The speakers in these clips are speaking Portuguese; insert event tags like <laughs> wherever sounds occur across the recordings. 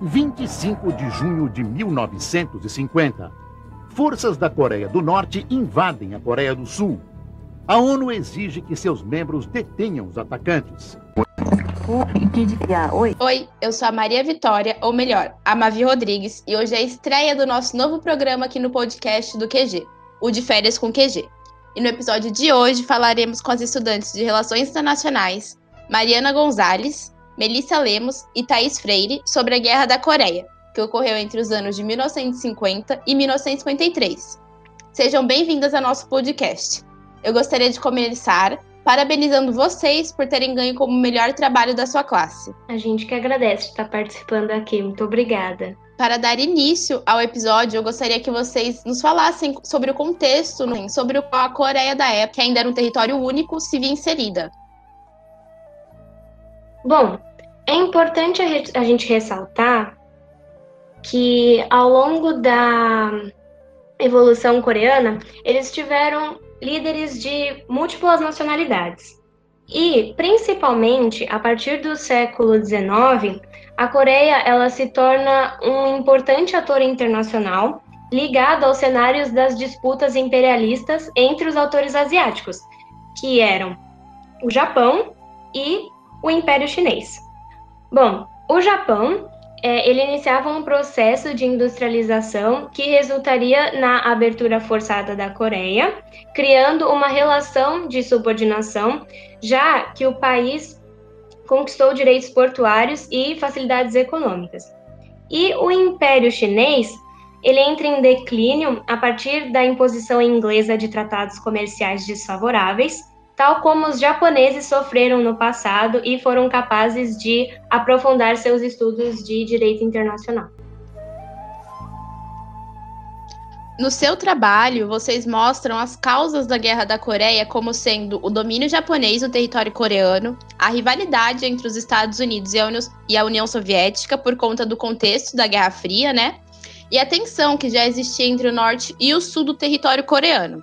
25 de junho de 1950. Forças da Coreia do Norte invadem a Coreia do Sul. A ONU exige que seus membros detenham os atacantes. Oi, eu sou a Maria Vitória, ou melhor, a Mavi Rodrigues, e hoje é a estreia do nosso novo programa aqui no podcast do QG, o de férias com QG. E no episódio de hoje falaremos com as estudantes de Relações Internacionais, Mariana Gonzalez, Melissa Lemos e Thaís Freire sobre a Guerra da Coreia, que ocorreu entre os anos de 1950 e 1953. Sejam bem-vindas ao nosso podcast. Eu gostaria de começar parabenizando vocês por terem ganho como melhor trabalho da sua classe. A gente que agradece estar participando aqui. Muito obrigada. Para dar início ao episódio, eu gostaria que vocês nos falassem sobre o contexto, né, sobre a Coreia da época, que ainda era um território único, se via inserida. Bom, é importante a gente ressaltar que ao longo da evolução coreana, eles tiveram líderes de múltiplas nacionalidades. E, principalmente, a partir do século XIX, a Coreia ela se torna um importante ator internacional ligado aos cenários das disputas imperialistas entre os autores asiáticos, que eram o Japão e o Império Chinês. Bom, o Japão é, ele iniciava um processo de industrialização que resultaria na abertura forçada da Coreia, criando uma relação de subordinação, já que o país conquistou direitos portuários e facilidades econômicas. E o Império Chinês ele entra em declínio a partir da imposição inglesa de tratados comerciais desfavoráveis tal como os japoneses sofreram no passado e foram capazes de aprofundar seus estudos de direito internacional. No seu trabalho, vocês mostram as causas da Guerra da Coreia como sendo o domínio japonês no território coreano, a rivalidade entre os Estados Unidos e a União Soviética por conta do contexto da Guerra Fria, né? E a tensão que já existia entre o norte e o sul do território coreano.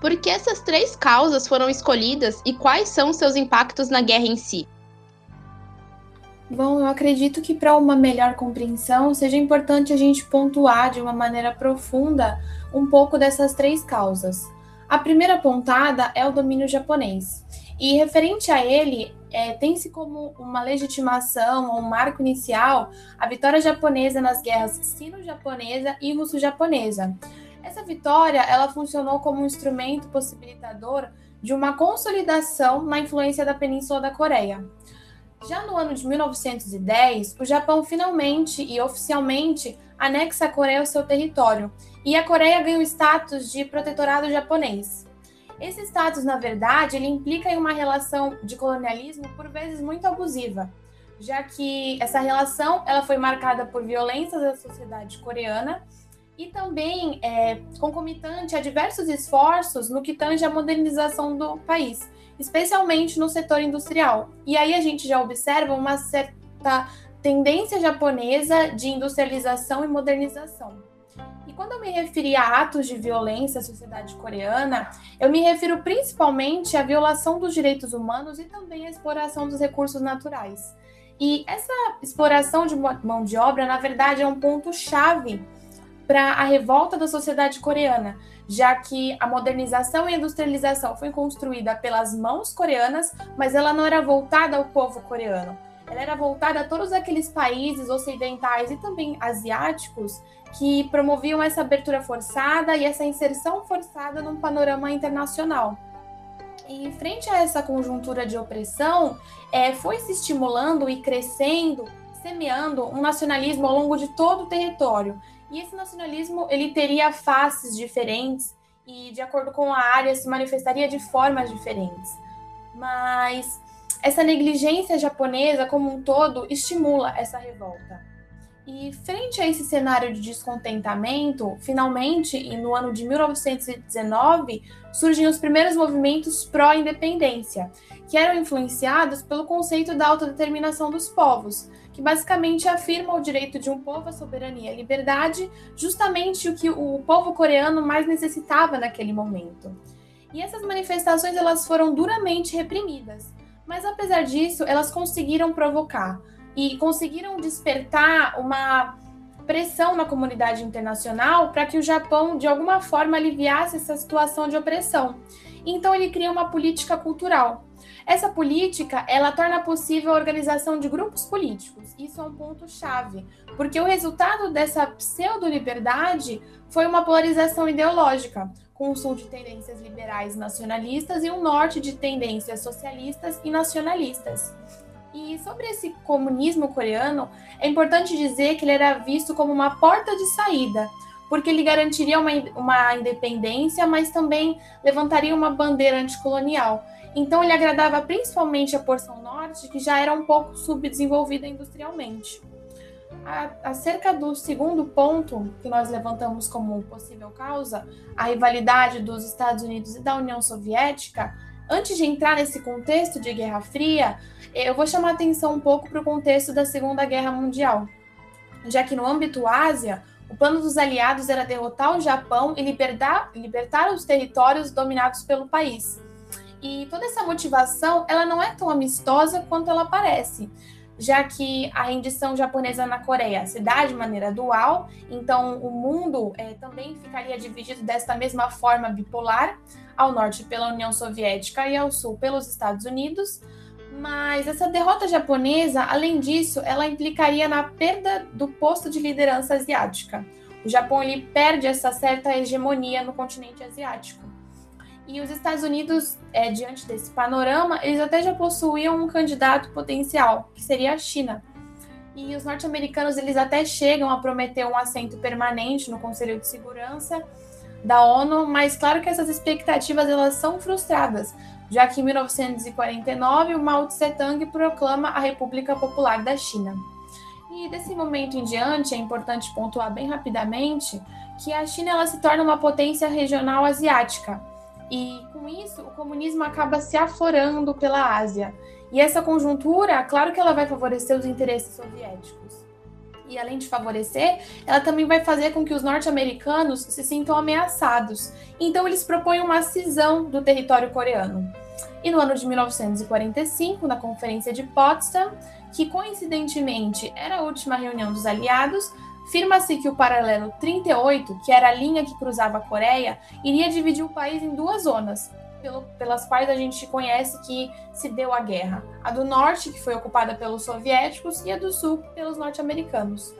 Por que essas três causas foram escolhidas e quais são seus impactos na guerra em si? Bom, eu acredito que para uma melhor compreensão seja importante a gente pontuar de uma maneira profunda um pouco dessas três causas. A primeira pontada é o domínio japonês. E referente a ele, é, tem-se como uma legitimação ou um marco inicial a vitória japonesa nas guerras sino-japonesa e russo-japonesa, essa vitória, ela funcionou como um instrumento possibilitador de uma consolidação na influência da Península da Coreia. Já no ano de 1910, o Japão finalmente e oficialmente anexa a Coreia ao seu território, e a Coreia ganha o status de protetorado japonês. Esse status, na verdade, ele implica em uma relação de colonialismo por vezes muito abusiva, já que essa relação ela foi marcada por violências da sociedade coreana e também é, concomitante a diversos esforços no que tange a modernização do país, especialmente no setor industrial. E aí a gente já observa uma certa tendência japonesa de industrialização e modernização. E quando eu me referi a atos de violência à sociedade coreana, eu me refiro principalmente à violação dos direitos humanos e também à exploração dos recursos naturais. E essa exploração de mão de obra, na verdade, é um ponto-chave para a revolta da sociedade coreana, já que a modernização e industrialização foi construída pelas mãos coreanas, mas ela não era voltada ao povo coreano. Ela era voltada a todos aqueles países ocidentais e também asiáticos que promoviam essa abertura forçada e essa inserção forçada num panorama internacional. E frente a essa conjuntura de opressão, é, foi se estimulando e crescendo, semeando um nacionalismo ao longo de todo o território, e esse nacionalismo ele teria faces diferentes e, de acordo com a área, se manifestaria de formas diferentes. Mas essa negligência japonesa como um todo estimula essa revolta. E frente a esse cenário de descontentamento, finalmente, no ano de 1919, surgem os primeiros movimentos pró-independência, que eram influenciados pelo conceito da autodeterminação dos povos, que basicamente afirma o direito de um povo à soberania e liberdade, justamente o que o povo coreano mais necessitava naquele momento. E essas manifestações elas foram duramente reprimidas, Mas apesar disso, elas conseguiram provocar e conseguiram despertar uma pressão na comunidade internacional para que o Japão, de alguma forma, aliviasse essa situação de opressão. Então ele cria uma política cultural. Essa política, ela torna possível a organização de grupos políticos. Isso é um ponto chave, porque o resultado dessa pseudo-liberdade foi uma polarização ideológica, com um sul de tendências liberais nacionalistas e um norte de tendências socialistas e nacionalistas. E sobre esse comunismo coreano, é importante dizer que ele era visto como uma porta de saída, porque ele garantiria uma, uma independência, mas também levantaria uma bandeira anticolonial. Então ele agradava principalmente a porção norte, que já era um pouco subdesenvolvida industrialmente. Acerca do segundo ponto que nós levantamos como possível causa, a rivalidade dos Estados Unidos e da União Soviética, antes de entrar nesse contexto de Guerra Fria, eu vou chamar atenção um pouco para o contexto da Segunda Guerra Mundial, já que no âmbito Ásia, o plano dos aliados era derrotar o Japão e libertar, libertar os territórios dominados pelo país. E toda essa motivação, ela não é tão amistosa quanto ela parece, já que a rendição japonesa na Coreia se dá de maneira dual, então o mundo é, também ficaria dividido desta mesma forma bipolar, ao norte pela União Soviética e ao sul pelos Estados Unidos. Mas essa derrota japonesa, além disso, ela implicaria na perda do posto de liderança asiática. O Japão ele perde essa certa hegemonia no continente asiático. E os Estados Unidos, é, diante desse panorama, eles até já possuíam um candidato potencial, que seria a China. E os norte-americanos, eles até chegam a prometer um assento permanente no Conselho de Segurança da ONU, mas claro que essas expectativas elas são frustradas, já que em 1949 o Mao Tse-tung proclama a República Popular da China. E desse momento em diante é importante pontuar bem rapidamente que a China ela se torna uma potência regional asiática e com isso, o comunismo acaba se aflorando pela Ásia. E essa conjuntura, claro que ela vai favorecer os interesses soviéticos. E além de favorecer, ela também vai fazer com que os norte-americanos se sintam ameaçados. Então eles propõem uma cisão do território coreano. E no ano de 1945, na Conferência de Potsdam, que coincidentemente era a última reunião dos aliados, Firma-se que o paralelo 38, que era a linha que cruzava a Coreia, iria dividir o país em duas zonas, pelo, pelas quais a gente conhece que se deu a guerra. A do norte, que foi ocupada pelos soviéticos, e a do sul, pelos norte-americanos.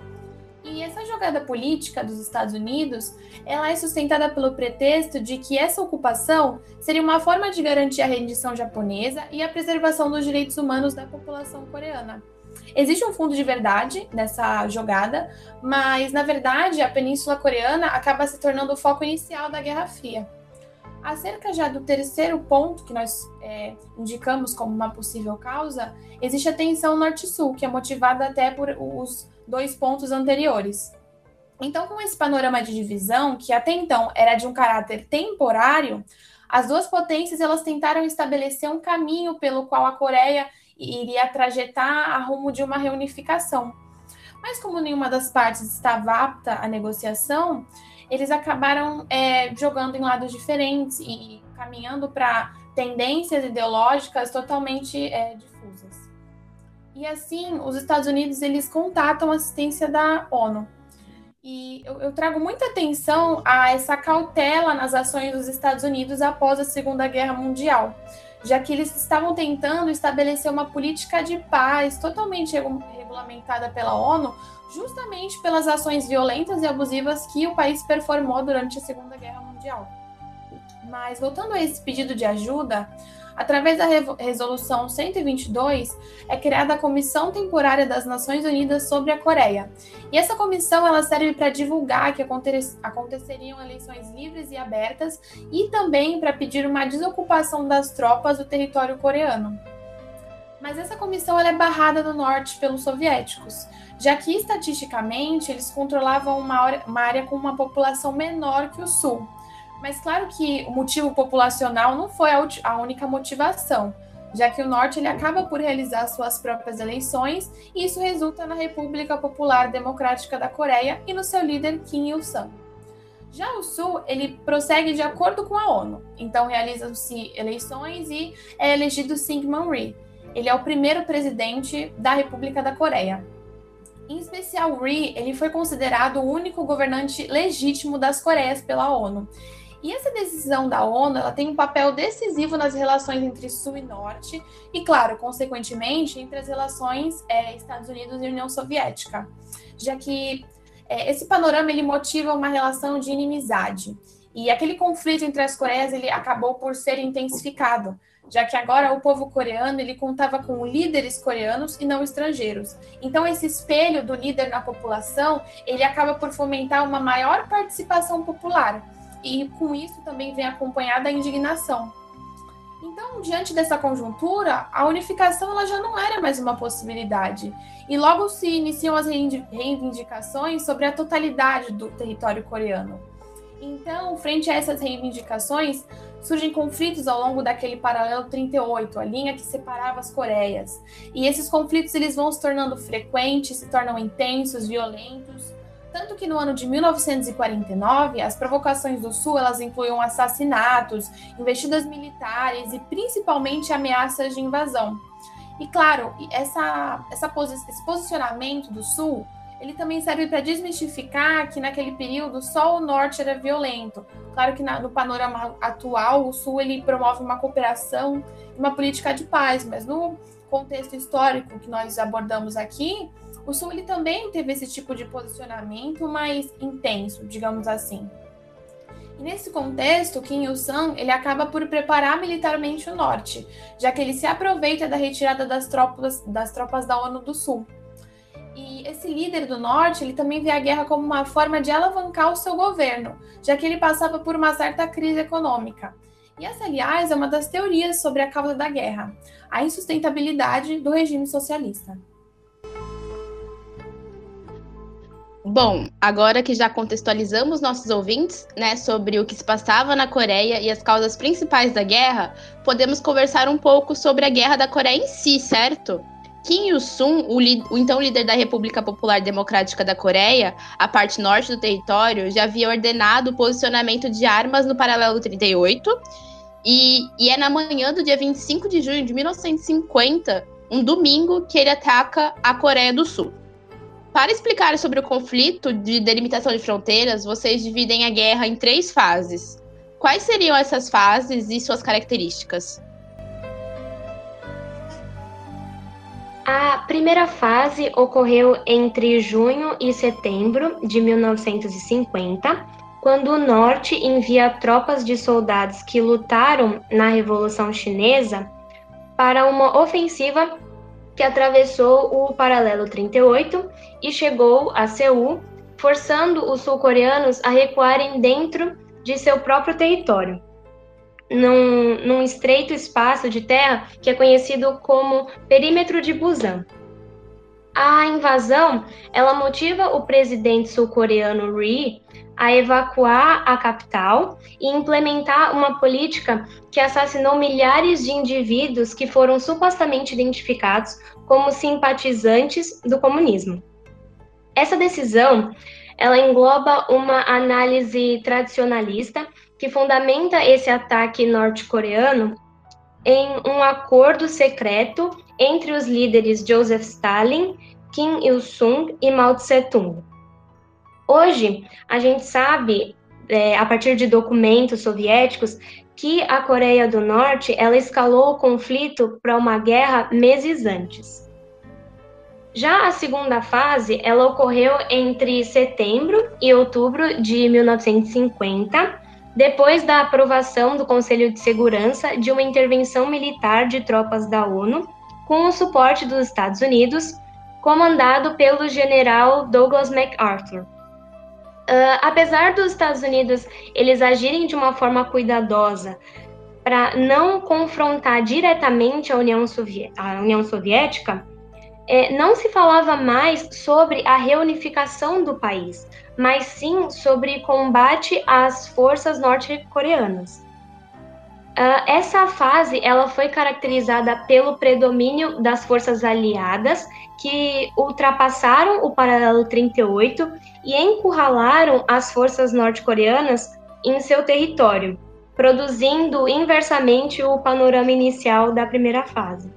E essa jogada política dos Estados Unidos, ela é sustentada pelo pretexto de que essa ocupação seria uma forma de garantir a rendição japonesa e a preservação dos direitos humanos da população coreana. Existe um fundo de verdade nessa jogada, mas na verdade a Península Coreana acaba se tornando o foco inicial da Guerra Fria. Acerca já do terceiro ponto que nós é, indicamos como uma possível causa, existe a tensão norte-sul, que é motivada até por os dois pontos anteriores. Então, com esse panorama de divisão, que até então era de um caráter temporário, as duas potências elas tentaram estabelecer um caminho pelo qual a Coreia iria trajetar a rumo de uma reunificação. Mas como nenhuma das partes estava apta à negociação, eles acabaram é, jogando em lados diferentes e caminhando para tendências ideológicas totalmente é, difusas. E assim, os Estados Unidos eles contatam a assistência da ONU. E eu, eu trago muita atenção a essa cautela nas ações dos Estados Unidos após a Segunda Guerra Mundial já que eles estavam tentando estabelecer uma política de paz totalmente regulamentada pela ONU, justamente pelas ações violentas e abusivas que o país performou durante a Segunda Guerra Mundial. Mas voltando a esse pedido de ajuda, Através da Resolução 122, é criada a Comissão Temporária das Nações Unidas sobre a Coreia. E essa comissão ela serve para divulgar que aconteceriam eleições livres e abertas e também para pedir uma desocupação das tropas do território coreano. Mas essa comissão é barrada no norte pelos soviéticos, já que estatisticamente eles controlavam uma área com uma população menor que o sul. Mas claro que o motivo populacional não foi a, única motivação, já que o Norte ele acaba por realizar suas próprias eleições e isso resulta na República Popular Democrática da Coreia e no seu líder Kim Il-sung. Já o Sul, ele prossegue de acordo com a ONU, então realizam-se eleições e é elegido Syngman Rhee. ele é o primeiro presidente da República da Coreia. Em especial, Ri, ele foi considerado o único governante legítimo das Coreias pela ONU. E essa decisão da ONU ela tem um papel decisivo nas relações entre Sul e Norte, e, claro, consequentemente, entre as relações é, Estados Unidos e União Soviética, já que é, esse panorama ele motiva uma relação de inimizade. E aquele conflito entre as Coreias ele acabou por ser intensificado, já que agora o povo coreano ele contava com líderes coreanos e não estrangeiros. Então esse espelho do líder na população ele acaba por fomentar uma maior participação popular e com isso também vem acompanhada a indignação. Então, diante dessa conjuntura, a unificação ela já não era mais uma possibilidade. E logo se iniciam as reivindicações sobre a totalidade do território coreano. Então, frente a essas reivindicações, surgem conflitos ao longo daquele paralelo 38, a linha que separava as Coreias. E esses conflitos eles vão se tornando frequentes, se tornam intensos, violentos, tanto que no ano de 1949, as provocações do Sul elas incluíam assassinatos, investidas militares e principalmente ameaças de invasão. E claro, essa, essa posi esse posicionamento do Sul ele também serve para desmistificar que naquele período só o norte era violento. Claro que na, no panorama atual, o sul ele promove uma cooperação e uma política de paz, mas no contexto histórico que nós abordamos aqui, o Sul ele também teve esse tipo de posicionamento mais intenso, digamos assim. E nesse contexto, Kim Il-sung ele acaba por preparar militarmente o Norte, já que ele se aproveita da retirada das tropas, das tropas da ONU do Sul. E esse líder do Norte, ele também vê a guerra como uma forma de alavancar o seu governo, já que ele passava por uma certa crise econômica. E essa, aliás, é uma das teorias sobre a causa da guerra, a insustentabilidade do regime socialista. Bom, agora que já contextualizamos nossos ouvintes, né, sobre o que se passava na Coreia e as causas principais da guerra, podemos conversar um pouco sobre a guerra da Coreia em si, certo? Kim Il-sung, o, o, então líder da República Popular Democrática da Coreia, a parte norte do território, já havia ordenado o posicionamento de armas no paralelo 38, e, e é na manhã do dia 25 de junho de 1950, um domingo, que ele ataca a Coreia do Sul. Para explicar sobre o conflito de delimitação de fronteiras, vocês dividem a guerra em três fases. Quais seriam essas fases e suas características? A primeira fase ocorreu entre junho e setembro de 1950, quando o Norte envia tropas de soldados que lutaram na Revolução Chinesa para uma ofensiva que atravessou o paralelo 38 e chegou a Seul, forçando os sul-coreanos a recuarem dentro de seu próprio território, num, num estreito espaço de terra que é conhecido como Perímetro de Busan. A invasão, ela motiva o presidente sul-coreano Ri a evacuar a capital e implementar uma política que assassinou milhares de indivíduos que foram supostamente identificados como simpatizantes do comunismo. Essa decisão, ela engloba uma análise tradicionalista que fundamenta esse ataque norte-coreano em um acordo secreto entre os líderes Joseph Stalin, Kim Il-sung e Mao Tse-tung. Hoje, a gente sabe, é, a partir de documentos soviéticos, que a Coreia do Norte ela escalou o conflito para uma guerra meses antes. Já a segunda fase, ela ocorreu entre setembro e outubro de 1950, depois da aprovação do Conselho de Segurança de uma intervenção militar de tropas da ONU, com o suporte dos Estados Unidos, comandado pelo general Douglas MacArthur. Uh, apesar dos Estados Unidos eles agirem de uma forma cuidadosa para não confrontar diretamente a União, a União Soviética, é, não se falava mais sobre a reunificação do país, mas sim sobre combate às forças norte-coreanas. Uh, essa fase ela foi caracterizada pelo predomínio das forças aliadas que ultrapassaram o paralelo 38 e encurralaram as forças norte-coreanas em seu território, produzindo inversamente o panorama inicial da primeira fase.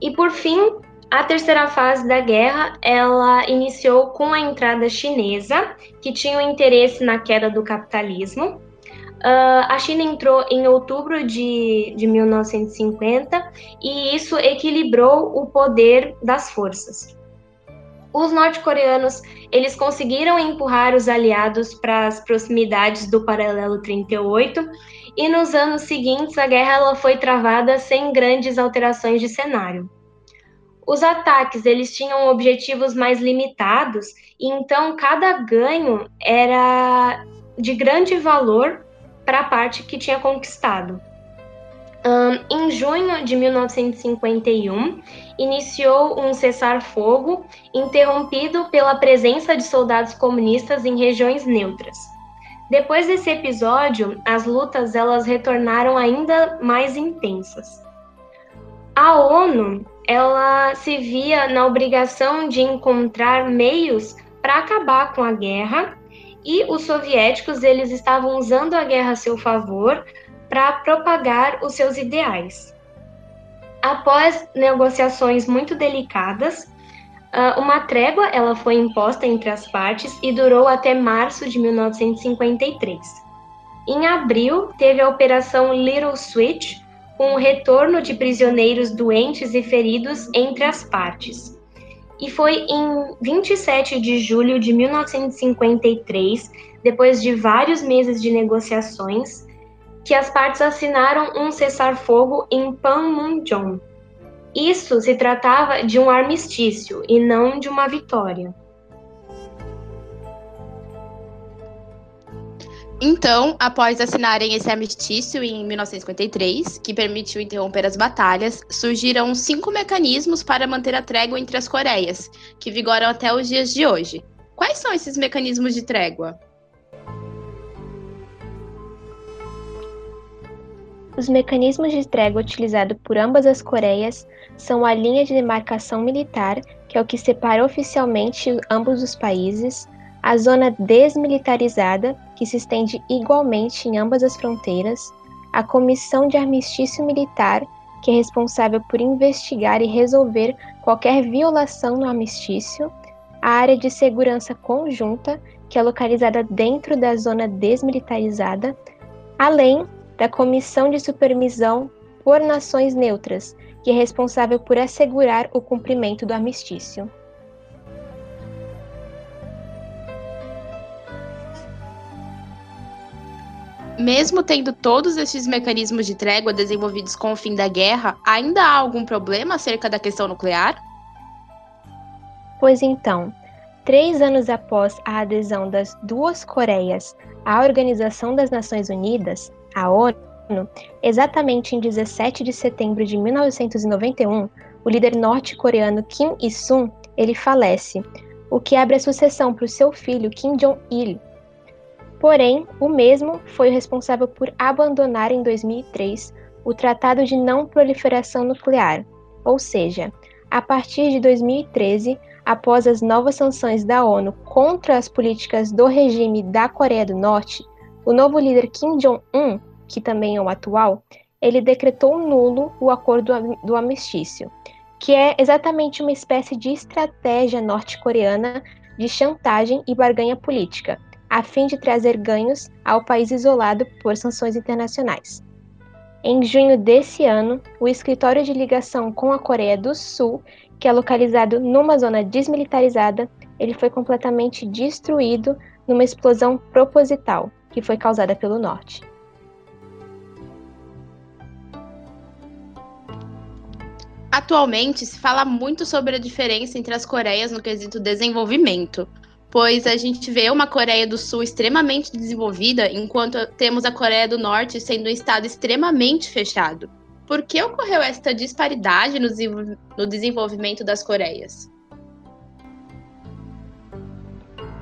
E por fim, a terceira fase da guerra, ela iniciou com a entrada chinesa, que tinha um interesse na queda do capitalismo. Uh, a China entrou em outubro de, de 1950 e isso equilibrou o poder das forças. Os norte-coreanos eles conseguiram empurrar os aliados para as proximidades do paralelo 38 e nos anos seguintes a guerra ela foi travada sem grandes alterações de cenário. Os ataques eles tinham objetivos mais limitados e então cada ganho era de grande valor para a parte que tinha conquistado. Um, em junho de 1951, iniciou um cessar-fogo interrompido pela presença de soldados comunistas em regiões neutras. Depois desse episódio, as lutas elas retornaram ainda mais intensas. A ONU ela se via na obrigação de encontrar meios para acabar com a guerra e os soviéticos eles estavam usando a guerra a seu favor para propagar os seus ideais. Após negociações muito delicadas, ah, uma trégua ela foi imposta entre as partes e durou até março de 1953. Em abril, teve a Operação Little Switch, com o retorno de prisioneiros doentes e feridos entre as partes. E foi em 27 de julho de 1953, depois de vários meses de negociações, que as partes assinaram um cessar-fogo em Panmunjom. Isso se tratava de um armistício e não de uma vitória. Então, após assinarem esse armistício em 1953, que permitiu interromper as batalhas, surgiram cinco mecanismos para manter a trégua entre as Coreias, que vigoram até os dias de hoje. Quais são esses mecanismos de trégua? Os mecanismos de trégua utilizados por ambas as Coreias são a linha de demarcação militar, que é o que separa oficialmente ambos os países, a zona desmilitarizada, que se estende igualmente em ambas as fronteiras, a Comissão de Armistício Militar, que é responsável por investigar e resolver qualquer violação no armistício, a Área de Segurança Conjunta, que é localizada dentro da zona desmilitarizada, além da Comissão de Supervisão por Nações Neutras, que é responsável por assegurar o cumprimento do armistício. Mesmo tendo todos esses mecanismos de trégua desenvolvidos com o fim da guerra, ainda há algum problema acerca da questão nuclear? Pois então, três anos após a adesão das duas Coreias à Organização das Nações Unidas, a ONU, exatamente em 17 de setembro de 1991, o líder norte-coreano Kim Il-sung ele falece, o que abre a sucessão para o seu filho Kim Jong-il, Porém, o mesmo foi o responsável por abandonar em 2003 o Tratado de Não Proliferação Nuclear, ou seja, a partir de 2013, após as novas sanções da ONU contra as políticas do regime da Coreia do Norte, o novo líder Kim Jong-un, que também é o atual, ele decretou nulo o acordo do armistício, que é exatamente uma espécie de estratégia norte-coreana de chantagem e barganha política, a fim de trazer ganhos ao país isolado por sanções internacionais. Em junho desse ano, o escritório de ligação com a Coreia do Sul, que é localizado numa zona desmilitarizada, ele foi completamente destruído numa explosão proposital que foi causada pelo norte. Atualmente se fala muito sobre a diferença entre as Coreias no quesito desenvolvimento, pois a gente vê uma Coreia do Sul extremamente desenvolvida, enquanto temos a Coreia do Norte sendo um estado extremamente fechado. Por que ocorreu esta disparidade no desenvolvimento das Coreias?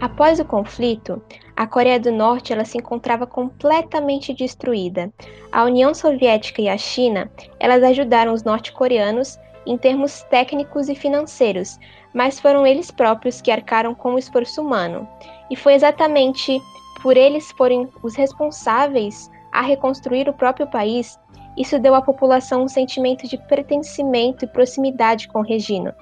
Após o conflito, a Coreia do Norte ela se encontrava completamente destruída. A União Soviética e a China, elas ajudaram os norte-coreanos em termos técnicos e financeiros, mas foram eles próprios que arcaram com o esforço humano. E foi exatamente por eles forem os responsáveis a reconstruir o próprio país isso deu à população um sentimento de pertencimento e proximidade com o regime.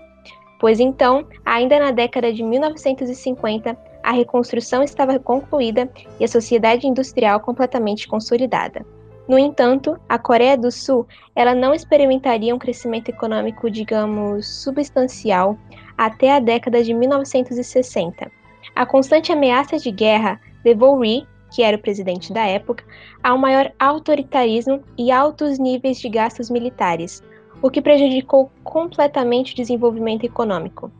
Pois então, ainda na década de 1950, a reconstrução estava concluída e a sociedade industrial completamente consolidada. No entanto, a Coreia do Sul ela não experimentaria um crescimento econômico, digamos, substancial até a década de 1960. A constante ameaça de guerra levou Ri, que era o presidente da época, a um maior autoritarismo e altos níveis de gastos militares, o que prejudicou completamente o desenvolvimento econômico.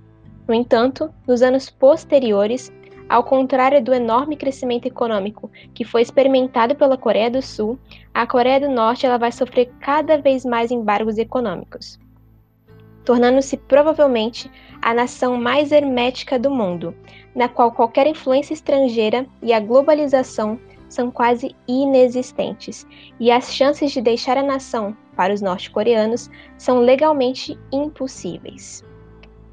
No entanto, nos anos posteriores, ao contrário do enorme crescimento econômico que foi experimentado pela Coreia do Sul, a Coreia do Norte ela vai sofrer cada vez mais embargos econômicos, tornando-se provavelmente a nação mais hermética do mundo, na qual qualquer influência estrangeira e a globalização são quase inexistentes, e as chances de deixar a nação para os norte-coreanos são legalmente impossíveis.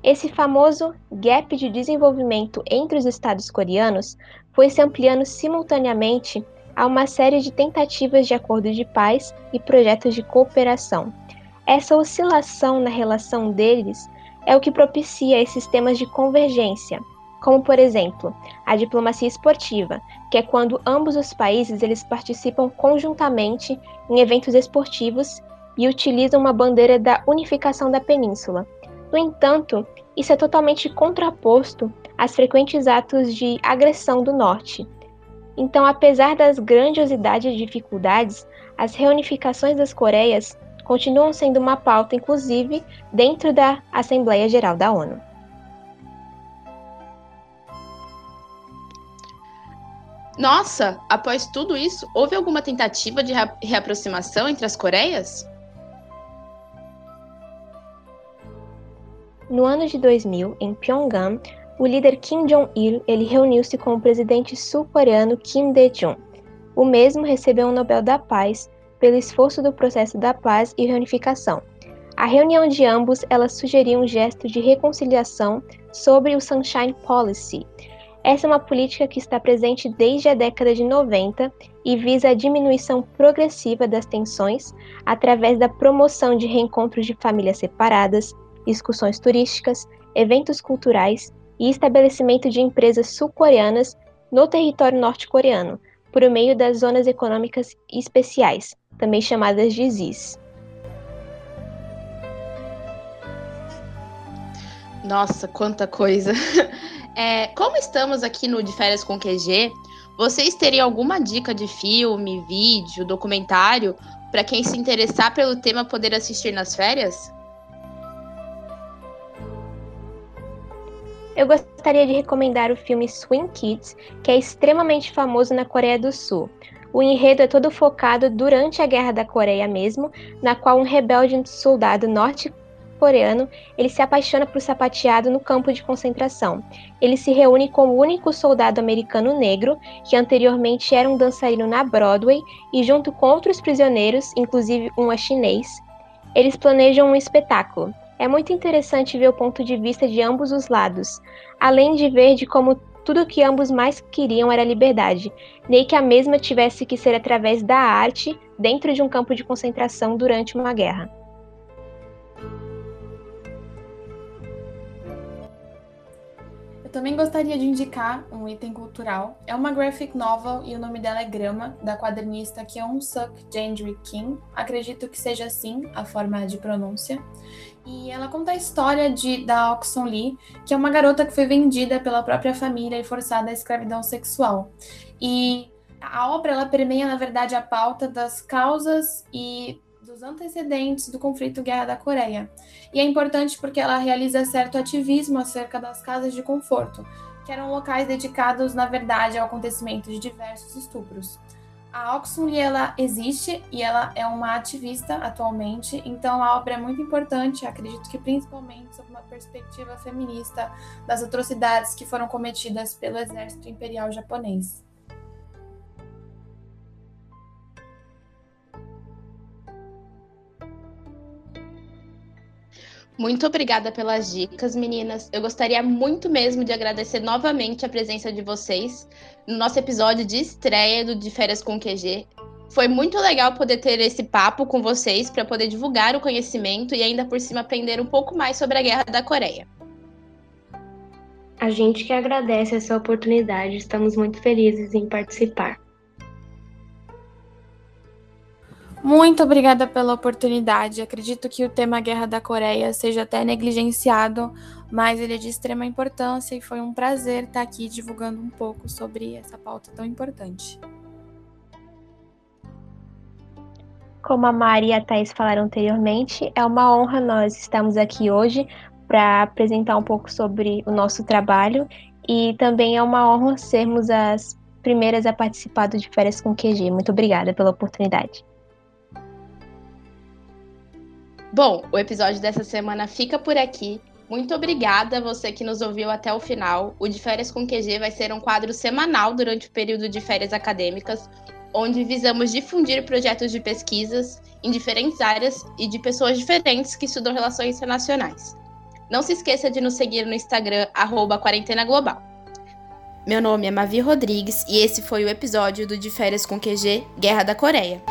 Esse famoso gap de desenvolvimento entre os estados coreanos foi se ampliando simultaneamente a uma série de tentativas de acordo de paz e projetos de cooperação. Essa oscilação na relação deles é o que propicia esses temas de convergência, como por exemplo, a diplomacia esportiva, que é quando ambos os países eles participam conjuntamente em eventos esportivos e utilizam uma bandeira da unificação da península, no entanto, isso é totalmente contraposto às frequentes atos de agressão do Norte. Então, apesar das grandiosidades e dificuldades, as reunificações das Coreias continuam sendo uma pauta, inclusive, dentro da Assembleia Geral da ONU. Nossa, após tudo isso, houve alguma tentativa de reaproximação entre as Coreias? No ano de 2000, em Pyongyang, o líder Kim Jong-il ele reuniu-se com o presidente sul-coreano Kim Dae-jung. O mesmo recebeu o Nobel da Paz pelo esforço do processo da paz e reunificação. A reunião de ambos ela sugeriu um gesto de reconciliação sobre o Sunshine Policy. Essa é uma política que está presente desde a década de 90 e visa a diminuição progressiva das tensões através da promoção de reencontros de famílias separadas, excursões turísticas, eventos culturais e estabelecimento de empresas sul-coreanas no território norte-coreano, por meio das Zonas Econômicas Especiais, também chamadas de ZIS. Nossa, quanta coisa! <laughs> É, como estamos aqui no De Férias com QG, vocês teriam alguma dica de filme, vídeo, documentário para quem se interessar pelo tema poder assistir nas férias? Eu gostaria de recomendar o filme Swing Kids, que é extremamente famoso na Coreia do Sul. O enredo é todo focado durante a Guerra da Coreia mesmo, na qual um rebelde soldado norte-coreano ele se apaixona por sapateado no campo de concentração. Ele se reúne com o único soldado americano negro, que anteriormente era um dançarino na Broadway, e junto com outros prisioneiros, inclusive um chinês, eles planejam um espetáculo. É muito interessante ver o ponto de vista de ambos os lados, além de ver de como tudo o que ambos mais queriam era liberdade, nem que a mesma tivesse que ser através da arte dentro de um campo de concentração durante uma guerra. Eu também gostaria de indicar um item cultural. É uma graphic novel e o nome dela é Grama, da quadrinista Kyung Suk Jandri Kim. Acredito que seja assim a forma de pronúncia. E ela conta a história de, da Oxon Lee, que é uma garota que foi vendida pela própria família e forçada à escravidão sexual. E a obra ela permeia, na verdade, a pauta das causas e dos antecedentes do conflito Guerra da Coreia. E é importante porque ela realiza certo ativismo acerca das casas de conforto, que eram locais dedicados, na verdade, ao acontecimento de diversos estupros. A Oxfam ela existe e ela é uma ativista atualmente, então a obra é muito importante, acredito que principalmente sob uma perspectiva feminista das atrocidades que foram cometidas pelo exército imperial japonês. Muito obrigada pelas dicas, meninas. Eu gostaria muito mesmo de agradecer novamente a presença de vocês no nosso episódio de estreia do De Férias com QG. Foi muito legal poder ter esse papo com vocês para poder divulgar o conhecimento e ainda por cima aprender um pouco mais sobre a Guerra da Coreia. A gente que agradece essa oportunidade, estamos muito felizes em participar. Muito obrigada pela oportunidade. Acredito que o tema Guerra da Coreia seja até negligenciado, mas ele é de extrema importância e foi um prazer estar aqui divulgando um pouco sobre essa pauta tão importante. Como a Mari e a Thais falaram anteriormente, é uma honra nós estarmos aqui hoje para apresentar um pouco sobre o nosso trabalho e também é uma honra sermos as primeiras a participar do De Férias com QG. Muito obrigada pela oportunidade. Bom, o episódio dessa semana fica por aqui. Muito obrigada a você que nos ouviu até o final. O De Férias com QG vai ser um quadro semanal durante o período de férias acadêmicas, onde visamos difundir projetos de pesquisas em diferentes áreas e de pessoas diferentes que estudam relações internacionais. Não se esqueça de nos seguir no Instagram, arroba Quarentena Global. Meu nome é Mavi Rodrigues e esse foi o episódio do De Férias com QG Guerra da Coreia.